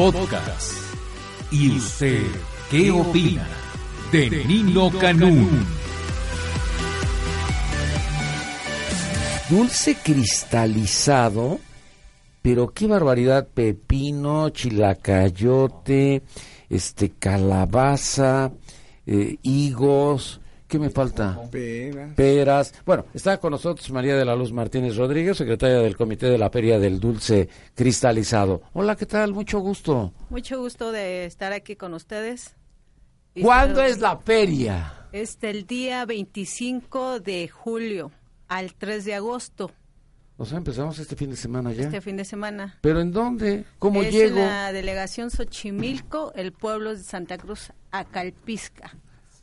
Podcast. ¿Y usted qué opina de Nino Canún? Dulce cristalizado, pero qué barbaridad, pepino, chilacayote, este calabaza, eh, higos, ¿qué me falta? Peras. Peras. Bueno, está con nosotros María de la Luz Martínez Rodríguez, secretaria del Comité de la Feria del Dulce Cristalizado. Hola, ¿qué tal? Mucho gusto. Mucho gusto de estar aquí con ustedes. Y ¿Cuándo es la feria? Es del día 25 de julio al 3 de agosto, O sea, empezamos este fin de semana ya. este fin de semana. ¿Pero en dónde? ¿Cómo es llego? en la delegación Xochimilco, el pueblo de Santa Cruz, Acalpisca.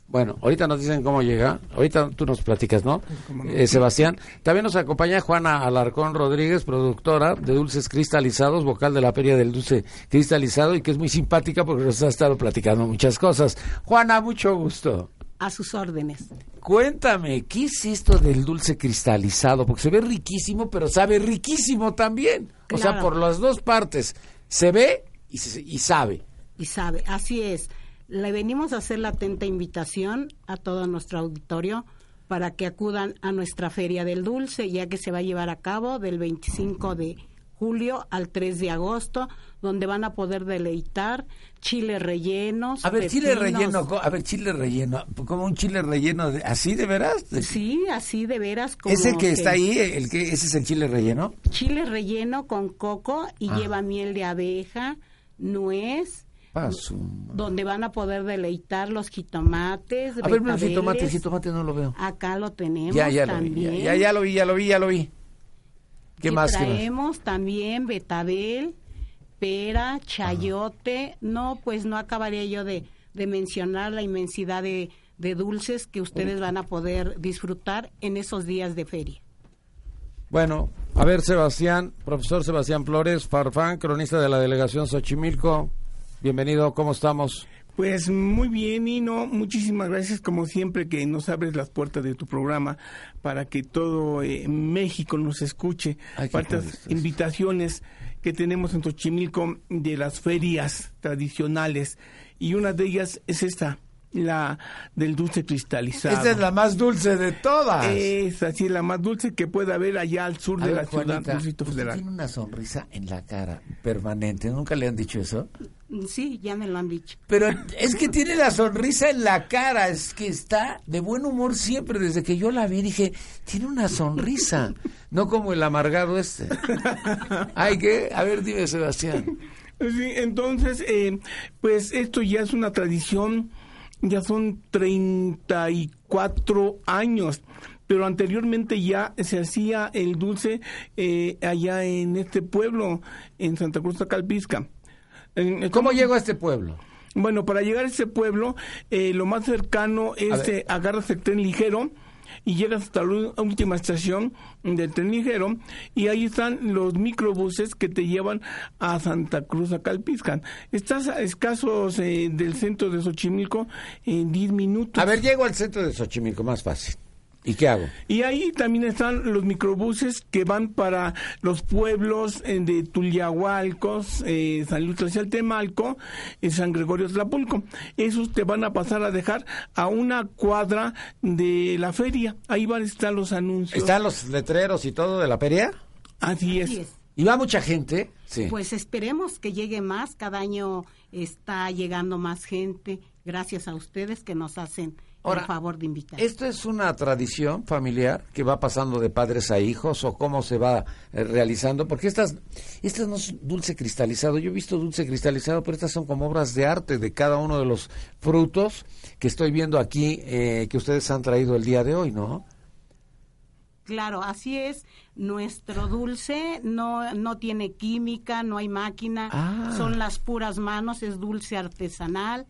Bueno, ahorita nos dicen cómo llega. Ahorita tú nos platicas, ¿no? Eh, Sebastián. También nos acompaña Juana Alarcón Rodríguez, productora de Dulces Cristalizados, vocal de la Feria del Dulce Cristalizado y que es muy simpática porque nos ha estado platicando muchas cosas. Juana, mucho gusto. A sus órdenes. Cuéntame, ¿qué es esto del dulce cristalizado? Porque se ve riquísimo, pero sabe riquísimo también. O sea, Claro. por las dos partes. Se ve y, se- y sabe. Y sabe, así es. Le venimos a hacer la atenta invitación a todo nuestro auditorio para que acudan a nuestra Feria del Dulce, ya que se va a llevar a cabo del 25 de julio al 3 de agosto, donde van a poder deleitar chiles rellenos. A ver, chile pepinos. relleno, co- a ver, chile relleno, como un chile relleno, de, ¿así de veras? De- Sí, así de veras. Como ese que está ahí, el que, ese es el chile relleno. Chile relleno con coco y Ah. lleva miel de abeja, nuez, Donde van a poder deleitar los jitomates. A ver, el betabeles. jitomate, no lo veo. Acá lo tenemos Ya, ya lo vi, ya, lo vi, ya lo vi, ya lo vi. ¿Qué Y más? ¿Qué más? traemos también betabel, pera, chayote. No, pues no acabaría yo de, de mencionar la inmensidad de, de dulces que ustedes van a poder disfrutar en esos días de feria. Bueno, a ver, Sebastián, profesor Sebastián Flores, Farfán, cronista de la delegación Xochimilco. Bienvenido, ¿cómo estamos? Pues muy bien, Nino. Muchísimas gracias, como siempre, que nos abres las puertas de tu programa para que todo eh, México nos escuche. Estás. invitaciones que tenemos en Xochimilco de las ferias tradicionales. Y una de ellas es esta, la del dulce cristalizado. Esta es la más dulce de todas. Es así la más dulce que puede haber allá al sur A de ver, la ciudad, Juanita, usted tiene una sonrisa en la cara permanente. ¿Nunca le han dicho eso? Sí, ya me lo han dicho. Pero es que tiene la sonrisa en la cara, es que está de buen humor siempre. Desde que yo la vi dije, tiene una sonrisa, no como el amargado este. Ay, ¿qué? A ver, dime, Sebastián. Sí, entonces, eh, pues esto ya es una tradición, ya son 34 años, pero anteriormente ya se hacía el dulce eh, allá en este pueblo, en Santa Cruz Calpisca. ¿Cómo llego a este pueblo? Bueno, para llegar a ese pueblo, eh, lo más cercano es eh, agarras el tren ligero y llegas hasta la última estación del tren ligero y ahí están los microbuses que te llevan a Santa Cruz, a Calpiscan. Estás a escasos eh, del centro de Xochimilco en 10 minutos. A ver, llego al centro de Xochimilco, más fácil. ¿Y qué hago? Y ahí también están los microbuses que van para los pueblos eh, de Tuliahualcos, eh, San Luis Tlaxialtemalco y San Gregorio Tlapulco. Esos te van a pasar a dejar a una cuadra de la feria. Ahí van a estar los anuncios. ¿Están los letreros y todo de la feria? Así es. Así es. ¿Y va mucha gente? Sí. Pues esperemos que llegue más. Cada año está llegando más gente. Gracias a ustedes que nos hacen Ahora, el favor de invitar. ¿Esto es una tradición familiar que va pasando de padres a hijos o cómo se va eh, realizando? Porque estas, estas no es dulce cristalizado. Yo he visto dulce cristalizado, pero estas son como obras de arte de cada uno de los frutos que estoy viendo aquí eh, que ustedes han traído el día de hoy, ¿no? Claro, así es. Nuestro dulce no, no tiene química, no hay máquina, Ah. son las puras manos, es dulce artesanal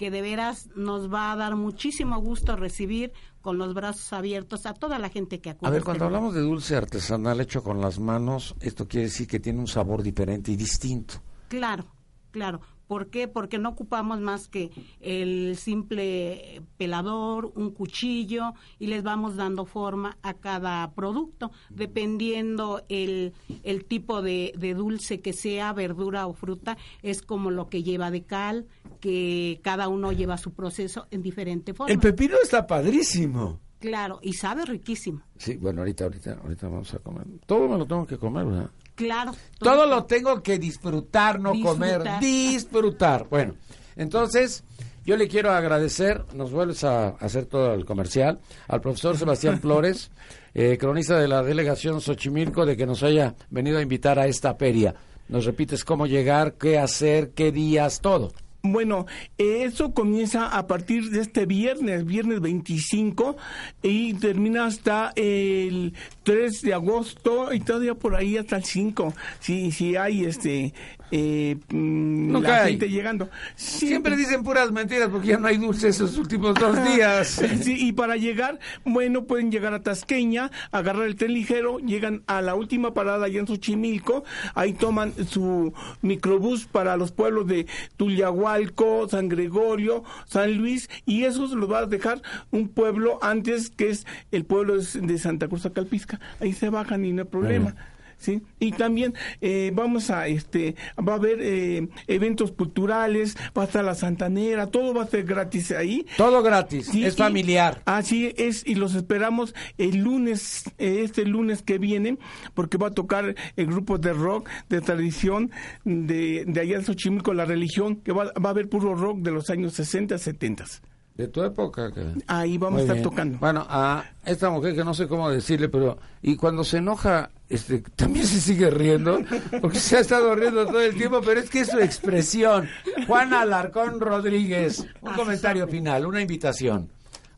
que de veras nos va a dar muchísimo gusto recibir con los brazos abiertos a toda la gente que acude. A ver, este cuando lugar. hablamos de dulce artesanal hecho con las manos, esto quiere decir que tiene un sabor diferente y distinto. Claro, claro, ¿Por qué? Porque no ocupamos más que el simple pelador, un cuchillo y les vamos dando forma a cada producto, dependiendo el, el tipo de, de dulce que sea, verdura o fruta, es como lo que lleva de cal, que cada uno lleva su proceso en diferente forma. El pepino está padrísimo. Claro, y sabe riquísimo. Sí, bueno, ahorita, ahorita, ahorita vamos a comer. Todo me lo tengo que comer, ¿verdad? Claro. Todo lo tengo que disfrutar, no comer, Disfrutar. disfrutar. Bueno, entonces yo le quiero agradecer, nos vuelves a hacer todo el comercial, al profesor Sebastián Flores, eh, cronista de la delegación Xochimilco, de que nos haya venido a invitar a esta feria. Nos repites cómo llegar, qué hacer, qué días, todo. Bueno, eso comienza a partir de este viernes, viernes 25, y termina hasta el 3 de agosto y todavía por ahí hasta el 5, si, si hay este eh, mm, la gente llegando. Sí, Siempre dicen puras mentiras porque ya no hay dulces esos últimos dos días. Sí, y para llegar, bueno, pueden llegar a Tasqueña, agarrar el tren ligero, llegan a la última parada allá en Xochimilco, ahí toman su microbús para los pueblos de Tuliahualco, San Gregorio, San Luis, y eso se los va a dejar un pueblo antes que es el pueblo de de Santa Cruz Acalpisca. Ahí se bajan y no hay problema. ¿Sí? Y también eh, vamos a, este, va a haber eh, eventos culturales, va a estar la Santanera, todo va a ser gratis ahí. Todo gratis, Sí, es y- familiar. Así es, y los esperamos el lunes, eh, este lunes que viene, porque va a tocar el grupo de rock de tradición de, de allá en Xochimilco, la religión, que va, va a haber puro rock de los años 60, 70. De tu época. que- Ahí vamos Muy a estar bien. tocando. Bueno, a esta mujer que no sé cómo decirle, pero y cuando se enoja, este, también se sigue riendo, porque se ha estado riendo todo el tiempo, pero es que es su expresión. Juan Alarcón Rodríguez, un comentario final, una invitación,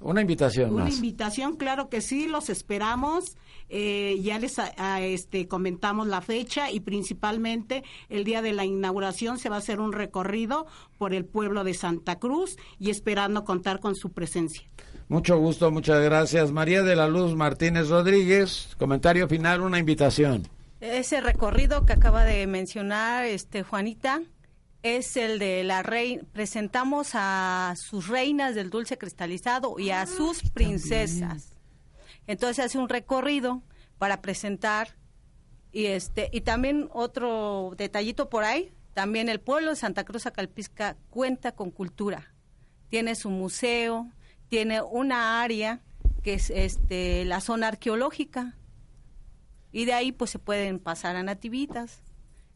una invitación Una más. invitación, claro que sí, los esperamos. Eh, ya les a- a, este, comentamos la fecha y principalmente el día de la inauguración se va a hacer un recorrido por el pueblo de Santa Cruz y esperando contar con su presencia. Mucho gusto, muchas gracias. María de la Luz Martínez Rodríguez, comentario final, una invitación. Ese recorrido que acaba de mencionar este Juanita es el de la reina. Presentamos a sus reinas del dulce cristalizado y a sus princesas. Entonces hace un recorrido para presentar y este y también otro detallito por ahí. También el pueblo de Santa Cruz Acalpisca cuenta con cultura. Tiene su museo, tiene una área que es este la zona arqueológica y de ahí pues se pueden pasar a nativitas.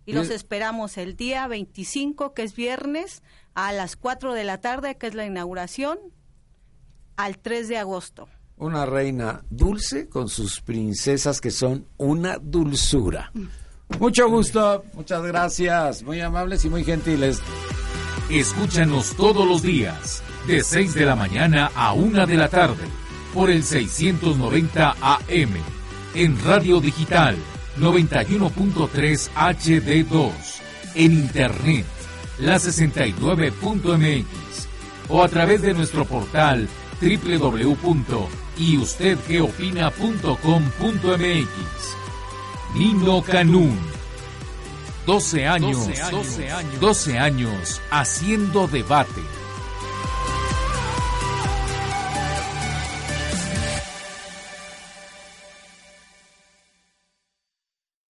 Y los Bien. esperamos el día 25, que es viernes, a las 4 de la tarde, que es la inauguración, al 3 de agosto. Una reina dulce con sus princesas que son una dulzura. Mucho gusto, muchas gracias, muy amables y muy gentiles. Escúchanos todos los días, de 6 de la mañana a 1 de la tarde, por el 690 AM, en Radio Digital 91.3 HD2, en Internet, la 69.mx, o a través de nuestro portal www.yustedqueopina.com.mx. Nino Canún. 12 años, 12 años, 12 años haciendo debate.